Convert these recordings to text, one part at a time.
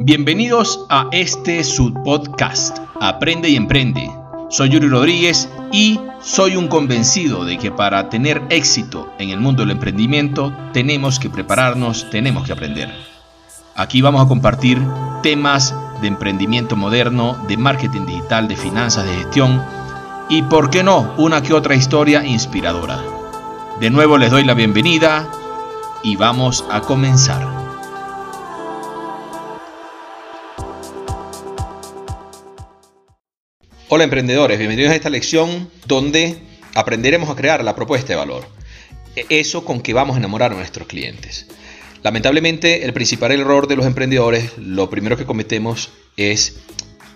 Bienvenidos a este subpodcast, Aprende y Emprende. Soy Yuri Rodríguez y soy un convencido de que para tener éxito en el mundo del emprendimiento tenemos que prepararnos, tenemos que aprender. Aquí vamos a compartir temas de emprendimiento moderno, de marketing digital, de finanzas, de gestión y, por qué no, una que otra historia inspiradora. De nuevo les doy la bienvenida y vamos a comenzar. Hola emprendedores, bienvenidos a esta lección donde aprenderemos a crear la propuesta de valor. E, eso con que vamos a enamorar a nuestros clientes. Lamentablemente el principal error de los emprendedores, lo primero que cometemos es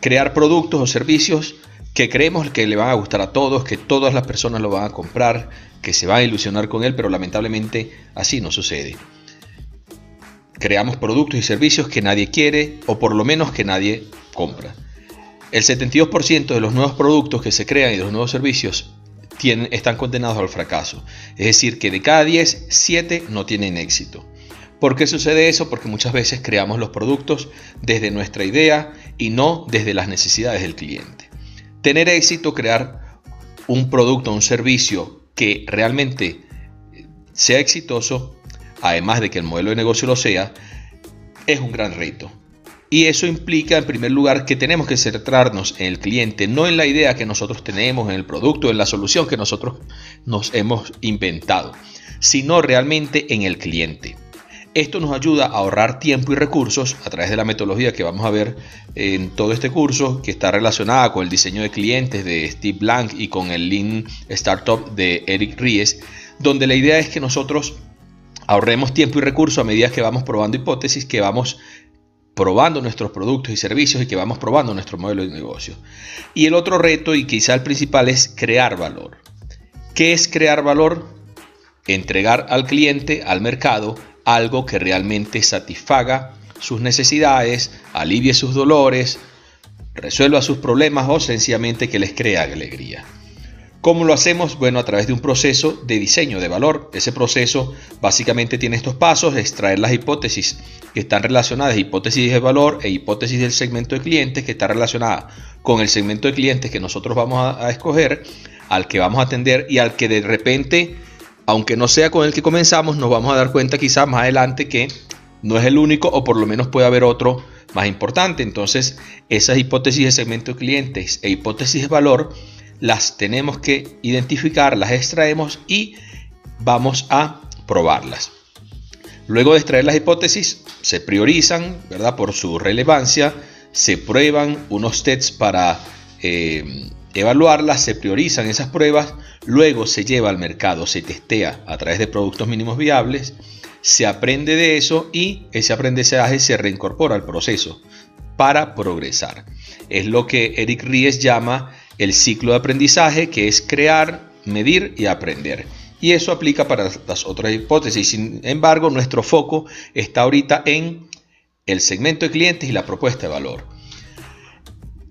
crear productos o servicios que creemos que le van a gustar a todos, que todas las personas lo van a comprar, que se van a ilusionar con él, pero lamentablemente así no sucede. Creamos productos y servicios que nadie quiere o por lo menos que nadie compra. El 72% de los nuevos productos que se crean y de los nuevos servicios están condenados al fracaso. Es decir, que de cada 10, 7 no tienen éxito. ¿Por qué sucede eso? Porque muchas veces creamos los productos desde nuestra idea y no desde las necesidades del cliente. Tener éxito, crear un producto, un servicio que realmente sea exitoso, además de que el modelo de negocio lo sea, es un gran reto. Y eso implica, en primer lugar, que tenemos que centrarnos en el cliente, no en la idea que nosotros tenemos, en el producto, en la solución que nosotros nos hemos inventado, sino realmente en el cliente. Esto nos ayuda a ahorrar tiempo y recursos a través de la metodología que vamos a ver en todo este curso, que está relacionada con el diseño de clientes de Steve Blank y con el Lean Startup de Eric Ries, donde la idea es que nosotros ahorremos tiempo y recursos a medida que vamos probando hipótesis, que vamos probando nuestros productos y servicios y que vamos probando nuestro modelo de negocio. Y el otro reto, y quizá el principal, es crear valor. ¿Qué es crear valor? Entregar al cliente, al mercado, algo que realmente satisfaga sus necesidades, alivie sus dolores, resuelva sus problemas o sencillamente que les crea alegría. ¿Cómo lo hacemos? Bueno, a través de un proceso de diseño de valor. Ese proceso básicamente tiene estos pasos, extraer las hipótesis que están relacionadas, hipótesis de valor e hipótesis del segmento de clientes que está relacionada con el segmento de clientes que nosotros vamos a, escoger, al que vamos a atender y al que de repente, aunque no sea con el que comenzamos, nos vamos a dar cuenta quizás más adelante que no es el único o por lo menos puede haber otro más importante. Entonces, esas hipótesis de segmento de clientes e hipótesis de valor las tenemos que identificar, las extraemos y vamos a probarlas. Luego de extraer las hipótesis, se priorizan, ¿verdad? Por su relevancia, se prueban unos tests para eh, evaluarlas, se priorizan esas pruebas, luego se lleva al mercado, se testea a través de productos mínimos viables, se aprende de eso y ese aprendizaje se reincorpora al proceso para progresar. Es lo que Eric Ries llama el ciclo de aprendizaje, que es crear, medir y aprender. Y eso aplica para las otras hipótesis. Sin embargo, nuestro foco está ahorita en el segmento de clientes y la propuesta de valor.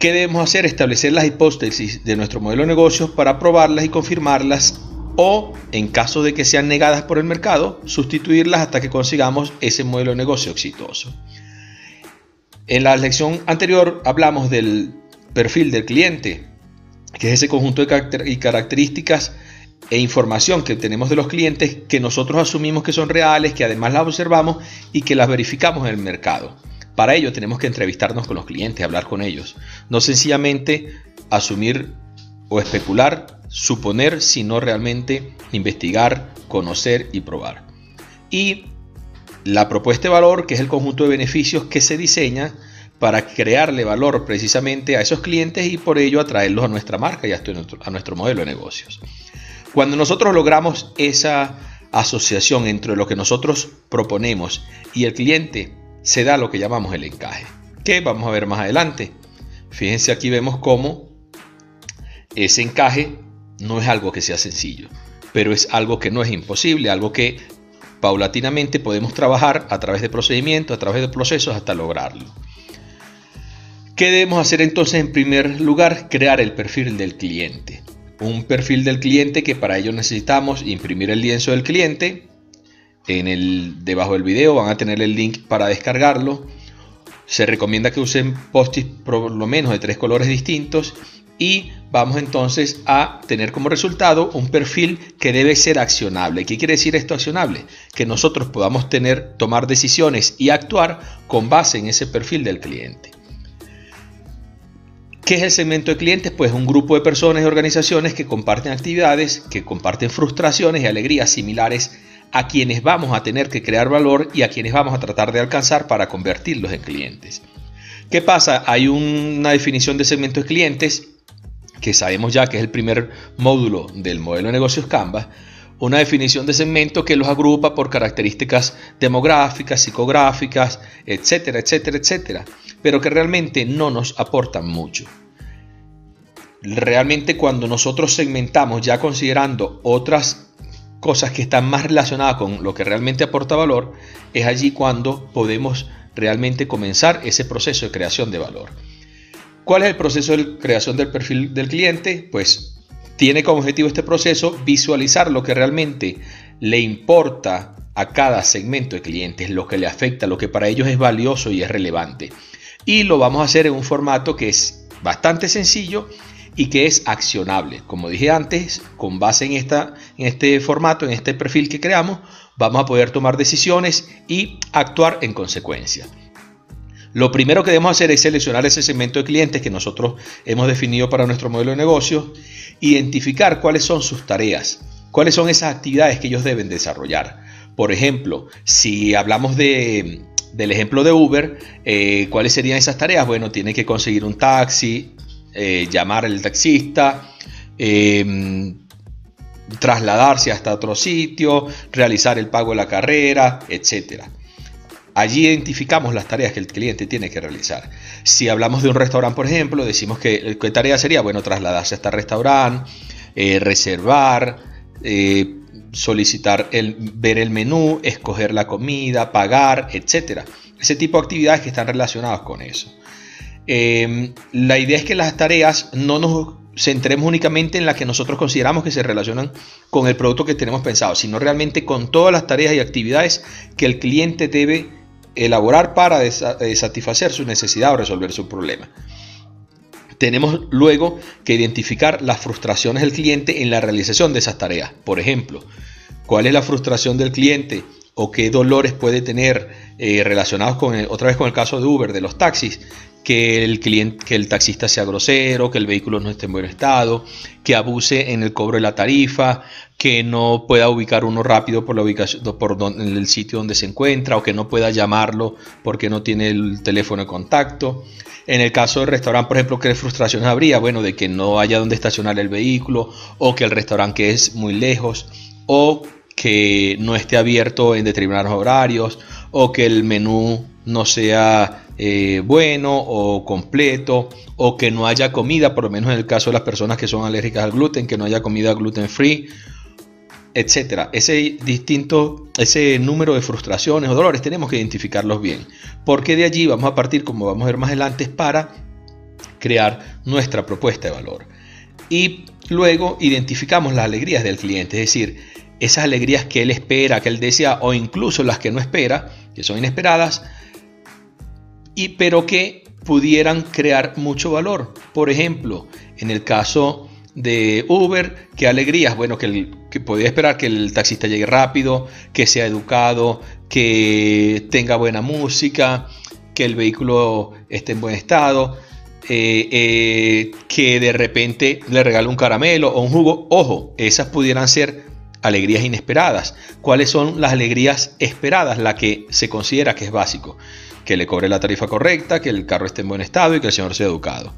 ¿Qué debemos hacer? Establecer las hipótesis de nuestro modelo de negocios para probarlas y confirmarlas o, en caso de que sean negadas por el mercado, sustituirlas hasta que consigamos ese modelo de negocio exitoso. En la lección anterior hablamos del perfil del cliente, que es ese conjunto de características e información que tenemos de los clientes que nosotros asumimos que son reales, que además las observamos y que las verificamos en el mercado. Para ello tenemos que entrevistarnos con los clientes, hablar con ellos, no sencillamente asumir o especular, suponer, sino realmente investigar, conocer y probar. Y la propuesta de valor, que es el conjunto de beneficios que se diseña para crearle valor precisamente a esos clientes y por ello atraerlos a nuestra marca y a nuestro, modelo de negocios. Cuando nosotros logramos esa asociación entre lo que nosotros proponemos y el cliente, se da lo que llamamos el encaje, que vamos a ver más adelante. Fíjense aquí vemos cómo ese encaje no es algo que sea sencillo, pero es algo que no es imposible, algo que paulatinamente podemos trabajar a través de procedimientos, a través de procesos hasta lograrlo. ¿Qué debemos hacer entonces en primer lugar? Crear el perfil del cliente. Un perfil del cliente que para ello necesitamos imprimir el lienzo del cliente, en el, debajo del video, van a tener el link para descargarlo. Se recomienda que usen post por lo menos de tres colores distintos y vamos entonces a tener como resultado un perfil que debe ser accionable. ¿Qué quiere decir esto accionable? Que nosotros podamos tener, tomar decisiones y actuar con base en ese perfil del cliente. ¿Qué es el segmento de clientes? Pues un grupo de personas y organizaciones que comparten actividades, que comparten frustraciones y alegrías similares a quienes vamos a tener que crear valor y a quienes vamos a tratar de alcanzar para convertirlos en clientes. ¿Qué pasa? Hay una definición de segmento de clientes que sabemos ya que es el primer módulo del modelo de negocios Canva, una definición de segmento que los agrupa por características demográficas, psicográficas, etcétera, etcétera, etcétera, pero que realmente no nos aportan mucho. Realmente cuando nosotros segmentamos ya considerando otras cosas que están más relacionadas con lo que realmente aporta valor, es allí cuando podemos realmente comenzar ese proceso de creación de valor. ¿Cuál es el proceso de creación del perfil del cliente? Pues tiene como objetivo este proceso visualizar lo que realmente le importa a cada segmento de clientes, lo que le afecta, lo que para ellos es valioso y es relevante. Y lo vamos a hacer en un formato que es bastante sencillo y que es accionable. Como dije antes, con base en, esta, en este formato, en este perfil que creamos, vamos a poder tomar decisiones y actuar en consecuencia. Lo primero que debemos hacer es seleccionar ese segmento de clientes que nosotros hemos definido para nuestro modelo de negocio, identificar cuáles son sus tareas, cuáles son esas actividades que ellos deben desarrollar. Por ejemplo, si hablamos de, del ejemplo de Uber, eh, ¿cuáles serían esas tareas? Bueno, tiene que conseguir un taxi, eh, llamar al taxista, em, trasladarse hasta otro sitio, realizar el pago de la carrera, etcétera. Allí identificamos las tareas que el cliente tiene que realizar. Si hablamos de un restaurante, por ejemplo, decimos que qué tarea sería, bueno, trasladarse hasta el restaurante, eh, reservar, eh, solicitar el, ver el menú, escoger la comida, pagar, etc. Ese tipo de actividades que están relacionadas con eso. Em, la idea es que las tareas no nos centremos únicamente en las que nosotros consideramos que se relacionan con el producto que tenemos pensado, sino realmente con todas las tareas y actividades que el cliente debe elaborar para eh, satisfacer su necesidad o resolver su problema. Tenemos luego que identificar las frustraciones del cliente en la realización de esas tareas. Por ejemplo, cuál es la frustración del cliente o qué dolores puede tener eh, relacionados con, otra vez con el caso de Uber, de los taxis, que el, cliente, que el taxista sea grosero, que el vehículo no esté en buen estado, que abuse en el cobro de la tarifa, que no pueda ubicar uno rápido por la ubicación por el sitio donde se encuentra o que no pueda llamarlo porque no tiene el teléfono de contacto. En el caso del restaurante, por ejemplo, ¿qué frustraciones habría? Bueno, de que no haya donde estacionar el vehículo o que el restaurante es muy lejos o que no esté abierto en determinados horarios o que el menú no sea eh, bueno o completo o que no haya comida, por lo menos en el caso de las personas que son alérgicas al gluten, que no haya comida gluten free, etcétera. Ese distinto, ese número de frustraciones o dolores tenemos que identificarlos bien, porque de allí vamos a partir, como vamos a ver más adelante, para crear nuestra propuesta de valor. Y luego identificamos las alegrías del cliente, es decir, esas alegrías que él espera, que él desea o incluso las que no espera, que son inesperadas, y, pero que pudieran crear mucho valor. Por ejemplo, en el caso de Uber, qué alegrías, bueno, que, que podía esperar que el taxista llegue rápido, que sea educado, que tenga buena música, que el vehículo esté en buen estado, eh, eh, que de repente le regale un caramelo o un jugo. Ojo, esas pudieran ser alegrías inesperadas. ¿Cuáles son las alegrías esperadas? La que se considera que es básico que le cobre la tarifa correcta, que el carro esté en buen estado y que el señor sea educado.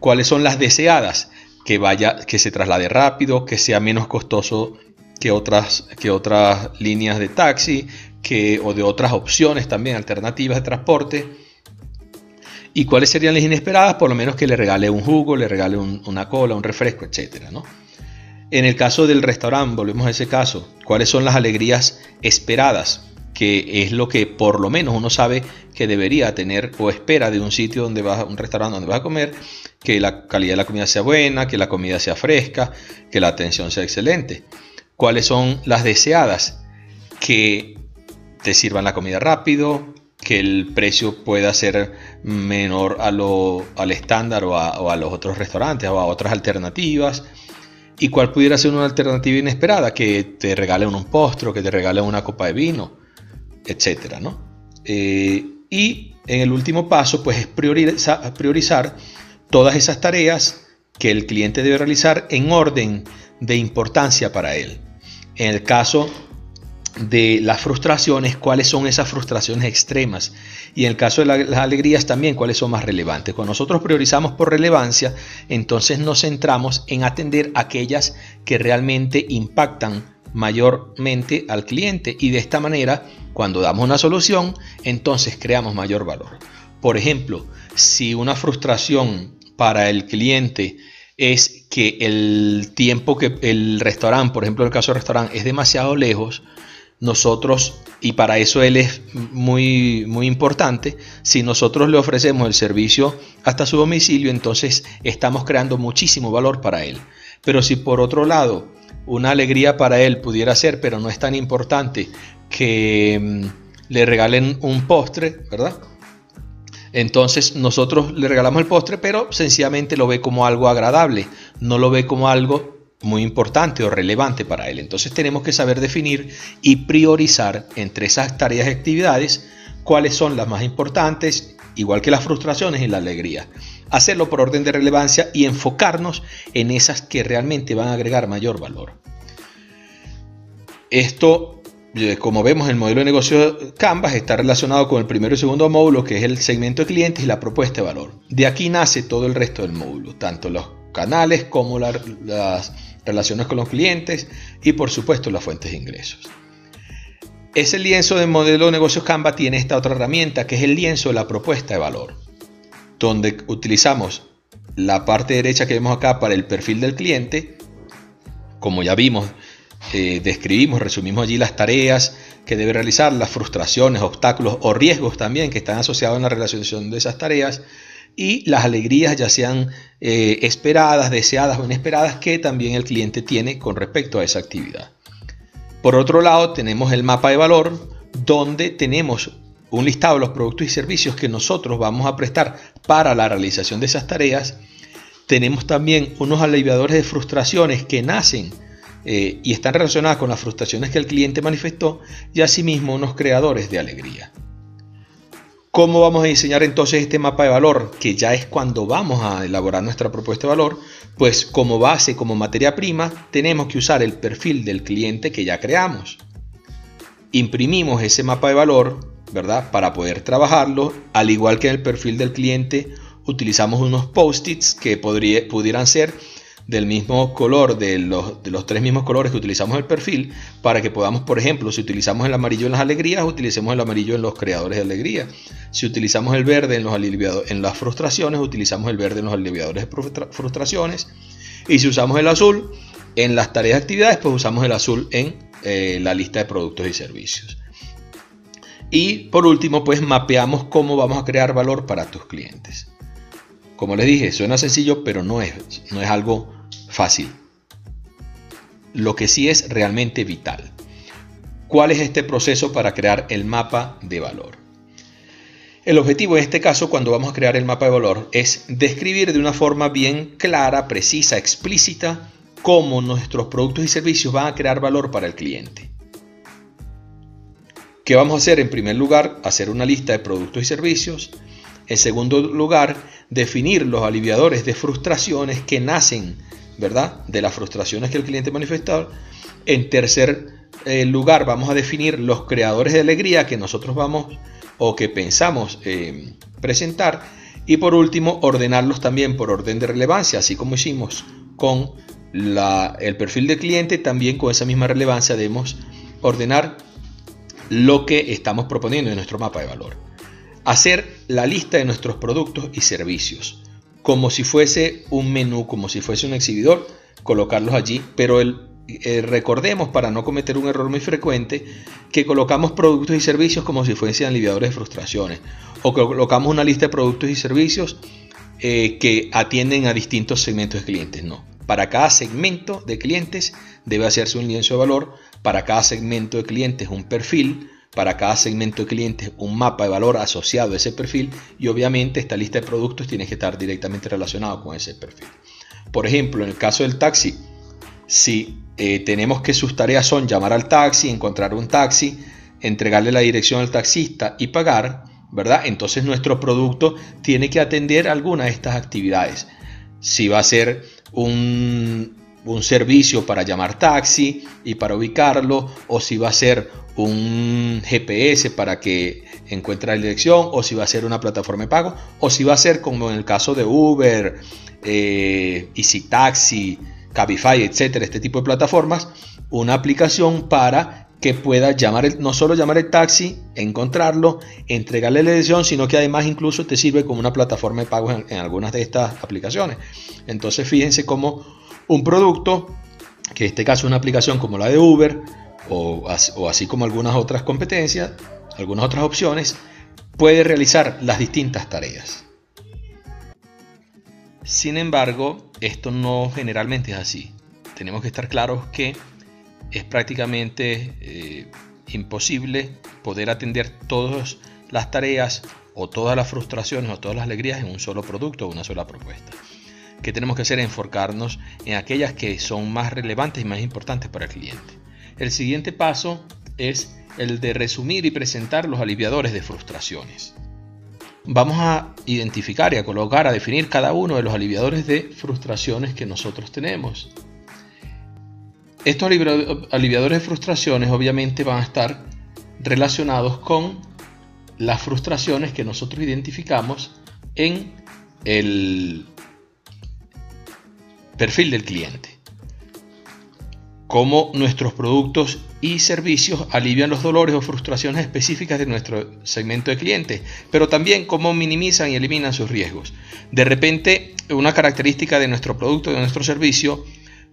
¿Cuáles son las deseadas? Que vaya, que se traslade rápido, que sea menos costoso que otras, que otras líneas de taxi, que, o de otras opciones también alternativas de transporte. ¿Y cuáles serían las inesperadas? Por lo menos que le regale un jugo, le regale una cola, un refresco, etc. ¿no? En el caso del restaurante, volvemos a ese caso, ¿cuáles son las alegrías esperadas? Que es lo que por lo menos uno sabe que debería tener o espera de un sitio donde vas, un restaurante donde vas a comer, que la calidad de la comida sea buena, que la comida sea fresca, que la atención sea excelente. ¿Cuáles son las deseadas? Que te sirvan la comida rápido, que el precio pueda ser menor a lo, al estándar o a, los otros restaurantes o a otras alternativas. ¿Y cuál pudiera ser una alternativa inesperada? Que te regalen un postre, que te regalen una copa de vino, etcétera, ¿no? Eh, y en el último paso, pues es priorizar, priorizar todas esas tareas que el cliente debe realizar en orden de importancia para él. En el caso de las frustraciones, cuáles son esas frustraciones extremas. Y en el caso de las alegrías también, cuáles son más relevantes. Cuando nosotros priorizamos por relevancia, entonces nos centramos en atender aquellas que realmente impactan mayormente al cliente. Y de esta manera, cuando damos una solución, entonces creamos mayor valor. Por ejemplo, si una frustración para el cliente es que el tiempo que el restaurante, por ejemplo, el caso del restaurante, es demasiado lejos, nosotros, y para eso él es muy, muy importante, si nosotros le ofrecemos el servicio hasta su domicilio, entonces estamos creando muchísimo valor para él. Pero si por otro lado, una alegría para él pudiera ser, pero no es tan importante, que mm, le regalen un postre, ¿verdad? Entonces nosotros le regalamos el postre, pero sencillamente lo ve como algo agradable, no lo ve como algo muy importante o relevante para él. Entonces tenemos que saber definir y priorizar entre esas tareas y actividades cuáles son las más importantes, igual que las frustraciones y la alegría. Hacerlo por orden de relevancia y enfocarnos en esas que realmente van a agregar mayor valor. Esto, eh, como vemos, el modelo de negocio Canvas está relacionado con el primero y segundo módulo, que es el segmento de clientes y la propuesta de valor. De aquí nace todo el resto del módulo, tanto los canales como las relaciones con los clientes y por supuesto las fuentes de ingresos. Ese lienzo del modelo de negocios Canva tiene esta otra herramienta que es el lienzo de la propuesta de valor, donde utilizamos la parte derecha que vemos acá para el perfil del cliente, como ya vimos, eh, describimos, resumimos allí las tareas que debe realizar, las frustraciones, obstáculos o riesgos también que están asociados en la realización de esas tareas y las alegrías ya sean eh, esperadas, deseadas o inesperadas que también el cliente tiene con respecto a esa actividad. Por otro lado, tenemos el mapa de valor donde tenemos un listado de los productos y servicios que nosotros vamos a prestar para la realización de esas tareas. Tenemos también unos aliviadores de frustraciones que nacen eh, y están relacionadas con las frustraciones que el cliente manifestó y asimismo unos creadores de alegría. ¿Cómo vamos a diseñar entonces este mapa de valor? Que ya es cuando vamos a elaborar nuestra propuesta de valor. Pues como base, como materia prima, tenemos que usar el perfil del cliente que ya creamos. Imprimimos ese mapa de valor, ¿verdad? Para poder trabajarlo, al igual que en el perfil del cliente, utilizamos unos post-its que pudieran ser del mismo color, de los, tres mismos colores que utilizamos en el perfil, para que podamos, por ejemplo, si utilizamos el amarillo en las alegrías, utilicemos el amarillo en los creadores de alegría. Si utilizamos el verde en, los en las frustraciones, utilizamos el verde en los aliviadores de frustraciones. Y si usamos el azul en las tareas de actividades, pues usamos el azul en eh, la lista de productos y servicios. Y por último, pues mapeamos cómo vamos a crear valor para tus clientes. Como les dije, suena sencillo, pero no es, no es algo fácil. Lo que sí es realmente vital. ¿Cuál es este proceso para crear el mapa de valor? El objetivo en este caso, cuando vamos a crear el mapa de valor, es describir de una forma bien clara, precisa, explícita, cómo nuestros productos y servicios van a crear valor para el cliente. ¿Qué vamos a hacer? En primer lugar, hacer una lista de productos y servicios. En segundo lugar, definir los aliviadores de frustraciones que nacen ¿verdad? De las frustraciones que el cliente manifestó. En tercer eh, lugar, vamos a definir los creadores de alegría que nosotros vamos o que pensamos eh, presentar. Y por último, ordenarlos también por orden de relevancia, así como hicimos con el perfil del cliente, también con esa misma relevancia debemos ordenar lo que estamos proponiendo en nuestro mapa de valor. Hacer la lista de nuestros productos y servicios como si fuese un menú, como si fuese un exhibidor, colocarlos allí, pero eh, recordemos para no cometer un error muy frecuente que colocamos productos y servicios como si fuesen aliviadores de frustraciones o colocamos una lista de productos y servicios eh, que atienden a distintos segmentos de clientes. No, para cada segmento de clientes debe hacerse un lienzo de valor, para cada segmento de clientes un perfil para cada segmento de clientes un mapa de valor asociado a ese perfil y obviamente esta lista de productos tiene que estar directamente relacionado con ese perfil. Por ejemplo, en el caso del taxi, si eh, tenemos que sus tareas son llamar al taxi, encontrar un taxi, entregarle la dirección al taxista y pagar, ¿verdad? Entonces nuestro producto tiene que atender alguna de estas actividades. Si va a ser un, un servicio para llamar taxi y para ubicarlo, o si va a ser un GPS para que encuentre la dirección, o si va a ser una plataforma de pago, o si va a ser como en el caso de Uber, eh, Easy Taxi, Cabify, etcétera, este tipo de plataformas, una aplicación para que pueda llamar no solo llamar el taxi, encontrarlo, entregarle la dirección, sino que además incluso te sirve como una plataforma de pago en, en algunas de estas aplicaciones. Entonces fíjense cómo un producto, que en este caso es una aplicación como la de Uber, o, así como algunas otras competencias, algunas otras opciones, puede realizar las distintas tareas. Sin embargo, esto no generalmente es así. Tenemos que estar claros que es prácticamente eh, imposible poder atender todas las tareas o todas las frustraciones o todas las alegrías en un solo producto o una sola propuesta que tenemos que hacer es enfocarnos en aquellas que son más relevantes y más importantes para el cliente. El siguiente paso es el de resumir y presentar los aliviadores de frustraciones. Vamos a identificar y a colocar, a definir cada uno de los aliviadores de frustraciones que nosotros tenemos. Estos aliviadores de frustraciones obviamente van a estar relacionados con las frustraciones que nosotros identificamos en el Perfil del cliente. Cómo nuestros productos y servicios alivian los dolores o frustraciones específicas de nuestro segmento de clientes, pero también cómo minimizan y eliminan sus riesgos. De repente, una característica de nuestro producto, de nuestro servicio,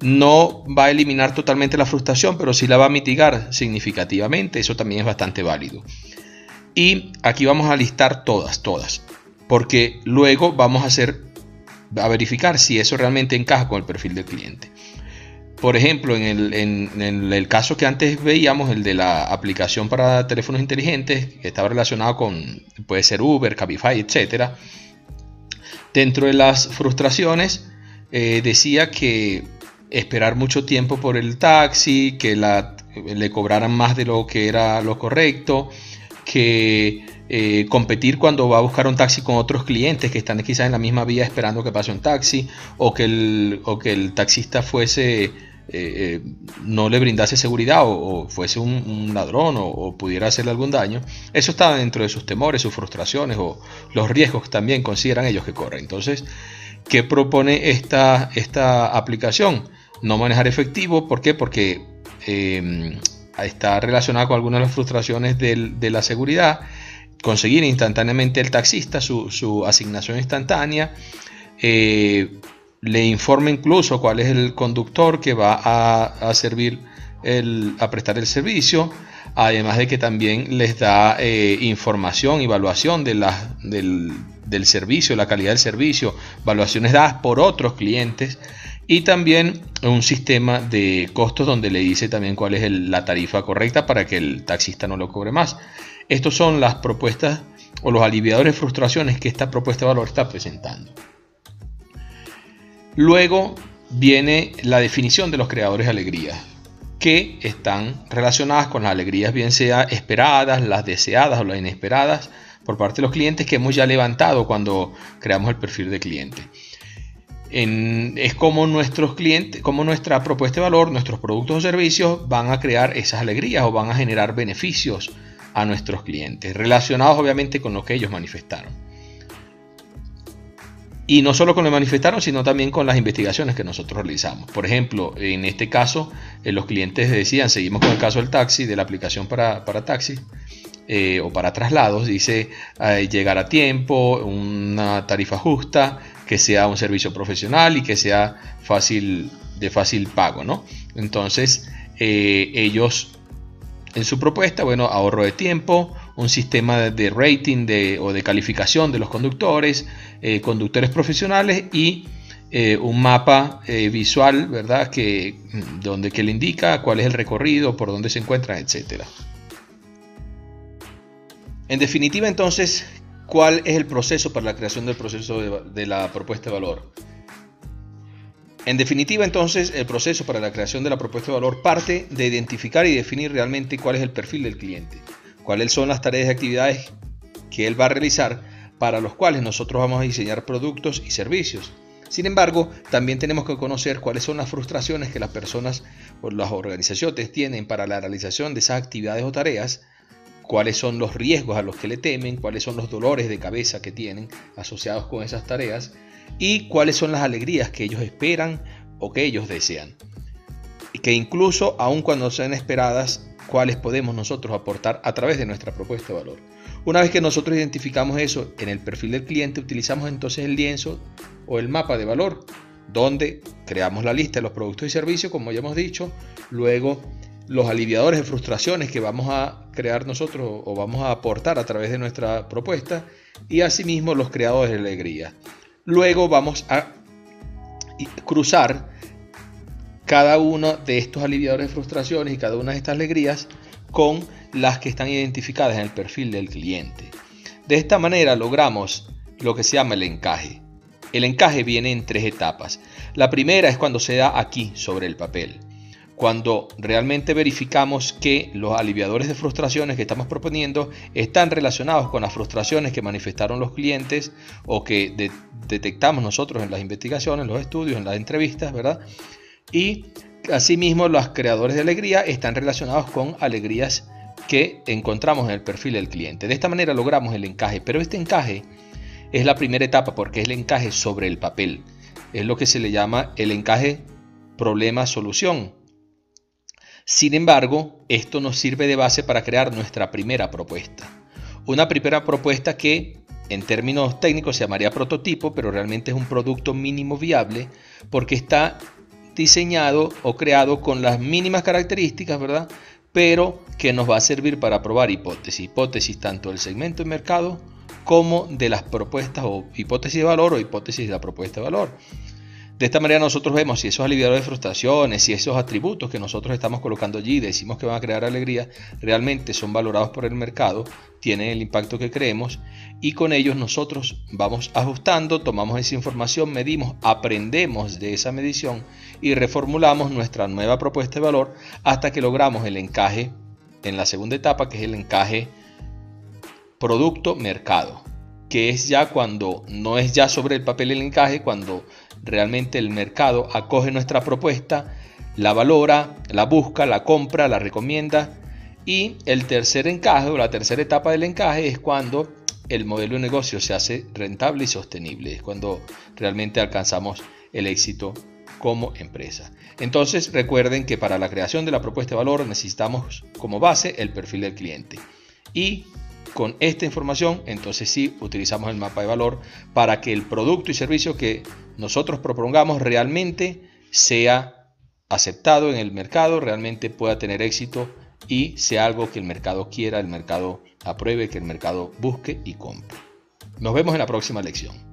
no va a eliminar totalmente la frustración, pero sí la va a mitigar significativamente. Eso también es bastante válido. Y aquí vamos a listar todas, todas, porque luego vamos a hacer a verificar si eso realmente encaja con el perfil del cliente. Por ejemplo, en el, caso que antes veíamos, el de la aplicación para teléfonos inteligentes, que estaba relacionado con, puede ser Uber, Cabify, etc. Dentro de las frustraciones, eh, decía que esperar mucho tiempo por el taxi, que la, le cobraran más de lo que era lo correcto, que eh, competir cuando va a buscar un taxi con otros clientes que están quizás en la misma vía esperando que pase un taxi o que el, que el taxista fuese eh, eh, no le brindase seguridad o, fuese un, ladrón o, pudiera hacerle algún daño, eso está dentro de sus temores, sus frustraciones o los riesgos que también consideran ellos que corren. Entonces, ¿qué propone esta, esta aplicación? No manejar efectivo, ¿por qué? Porque está relacionada con algunas de las frustraciones de la seguridad conseguir instantáneamente el taxista su, asignación instantánea, eh, le informa incluso cuál es el conductor que va a, servir a prestar el servicio, además de que también les da eh, información, evaluación de la, del, del, servicio, la calidad del servicio, evaluaciones dadas por otros clientes y también un sistema de costos donde le dice también cuál es la tarifa correcta para que el taxista no lo cobre más. Estas son las propuestas o los aliviadores de frustraciones que esta propuesta de valor está presentando. Luego viene la definición de los creadores de alegrías, que están relacionadas con las alegrías bien sea esperadas, las deseadas o las inesperadas por parte de los clientes que hemos ya levantado cuando creamos el perfil de cliente. es como nuestros clientes, como nuestra propuesta de valor, nuestros productos o servicios van a crear esas alegrías o van a generar beneficios a nuestros clientes, relacionados obviamente con lo que ellos manifestaron. Y no solo con lo que manifestaron, sino también con las investigaciones que nosotros realizamos. Por ejemplo, en este caso, eh, los clientes decían, seguimos con el caso del taxi, de la aplicación para, para taxi eh, o para traslados, dice eh, llegar a tiempo, una tarifa justa, que sea un servicio profesional y que sea fácil de fácil pago, ¿no? Entonces, ellos en su propuesta, bueno, ahorro de tiempo, un sistema de rating o de calificación de los conductores, eh, conductores profesionales y eh, un mapa eh, visual, ¿verdad? Que, donde que le indica cuál es el recorrido, por dónde se encuentran, etc. En definitiva, entonces, ¿cuál es el proceso para la creación del proceso de, la propuesta de valor? En definitiva, entonces, el proceso para la creación de la propuesta de valor parte de identificar y definir realmente cuál es el perfil del cliente, cuáles son las tareas y actividades que él va a realizar para los cuales nosotros vamos a diseñar productos y servicios. Sin embargo, también tenemos que conocer cuáles son las frustraciones que las personas o las organizaciones tienen para la realización de esas actividades o tareas cuáles son los riesgos a los que le temen, cuáles son los dolores de cabeza que tienen asociados con esas tareas y cuáles son las alegrías que ellos esperan o que ellos desean. Y que incluso, aun cuando sean esperadas, cuáles podemos nosotros aportar a través de nuestra propuesta de valor. Una vez que nosotros identificamos eso en el perfil del cliente, utilizamos entonces el lienzo o el mapa de valor, donde creamos la lista de los productos y servicios, como ya hemos dicho, luego los aliviadores de frustraciones que vamos a crear nosotros o vamos a aportar a través de nuestra propuesta y asimismo los creadores de alegría. Luego vamos a cruzar cada uno de estos aliviadores de frustraciones y cada una de estas alegrías con las que están identificadas en el perfil del cliente. De esta manera logramos lo que se llama el encaje. El encaje viene en tres etapas. La primera es cuando se da aquí sobre el papel cuando realmente verificamos que los aliviadores de frustraciones que estamos proponiendo están relacionados con las frustraciones que manifestaron los clientes o que detectamos nosotros en las investigaciones, en los estudios, en las entrevistas, ¿verdad? Y asimismo los creadores de alegría están relacionados con alegrías que encontramos en el perfil del cliente. De esta manera logramos el encaje, pero este encaje es la primera etapa porque es el encaje sobre el papel. Es lo que se le llama el encaje problema-solución sin embargo, esto nos sirve de base para crear nuestra primera propuesta. Una primera propuesta que en términos técnicos se llamaría prototipo, pero realmente es un producto mínimo viable porque está diseñado o creado con las mínimas características, ¿verdad? Pero que nos va a servir para probar hipótesis, hipótesis tanto del segmento de mercado como de las propuestas o hipótesis de valor o hipótesis de la propuesta de valor. De esta manera nosotros vemos si esos aliviadores de frustraciones, si esos atributos que nosotros estamos colocando allí, decimos que van a crear alegría, realmente son valorados por el mercado, tienen el impacto que creemos y con ellos nosotros vamos ajustando, tomamos esa información, medimos, aprendemos de esa medición y reformulamos nuestra nueva propuesta de valor hasta que logramos el encaje en la segunda etapa, que es el encaje producto-mercado que es ya cuando no es ya sobre el papel el encaje, cuando realmente el mercado acoge nuestra propuesta, la valora, la busca, la compra, la recomienda. Y el tercer encaje o la tercera etapa del encaje es cuando el modelo de negocio se hace rentable y sostenible, es cuando realmente alcanzamos el éxito como empresa. Entonces recuerden que para la creación de la propuesta de valor necesitamos como base el perfil del cliente y con esta información, entonces sí utilizamos el mapa de valor para que el producto y servicio que nosotros propongamos realmente sea aceptado en el mercado, realmente pueda tener éxito y sea algo que el mercado quiera, el mercado apruebe, que el mercado busque y compre. Nos vemos en la próxima lección.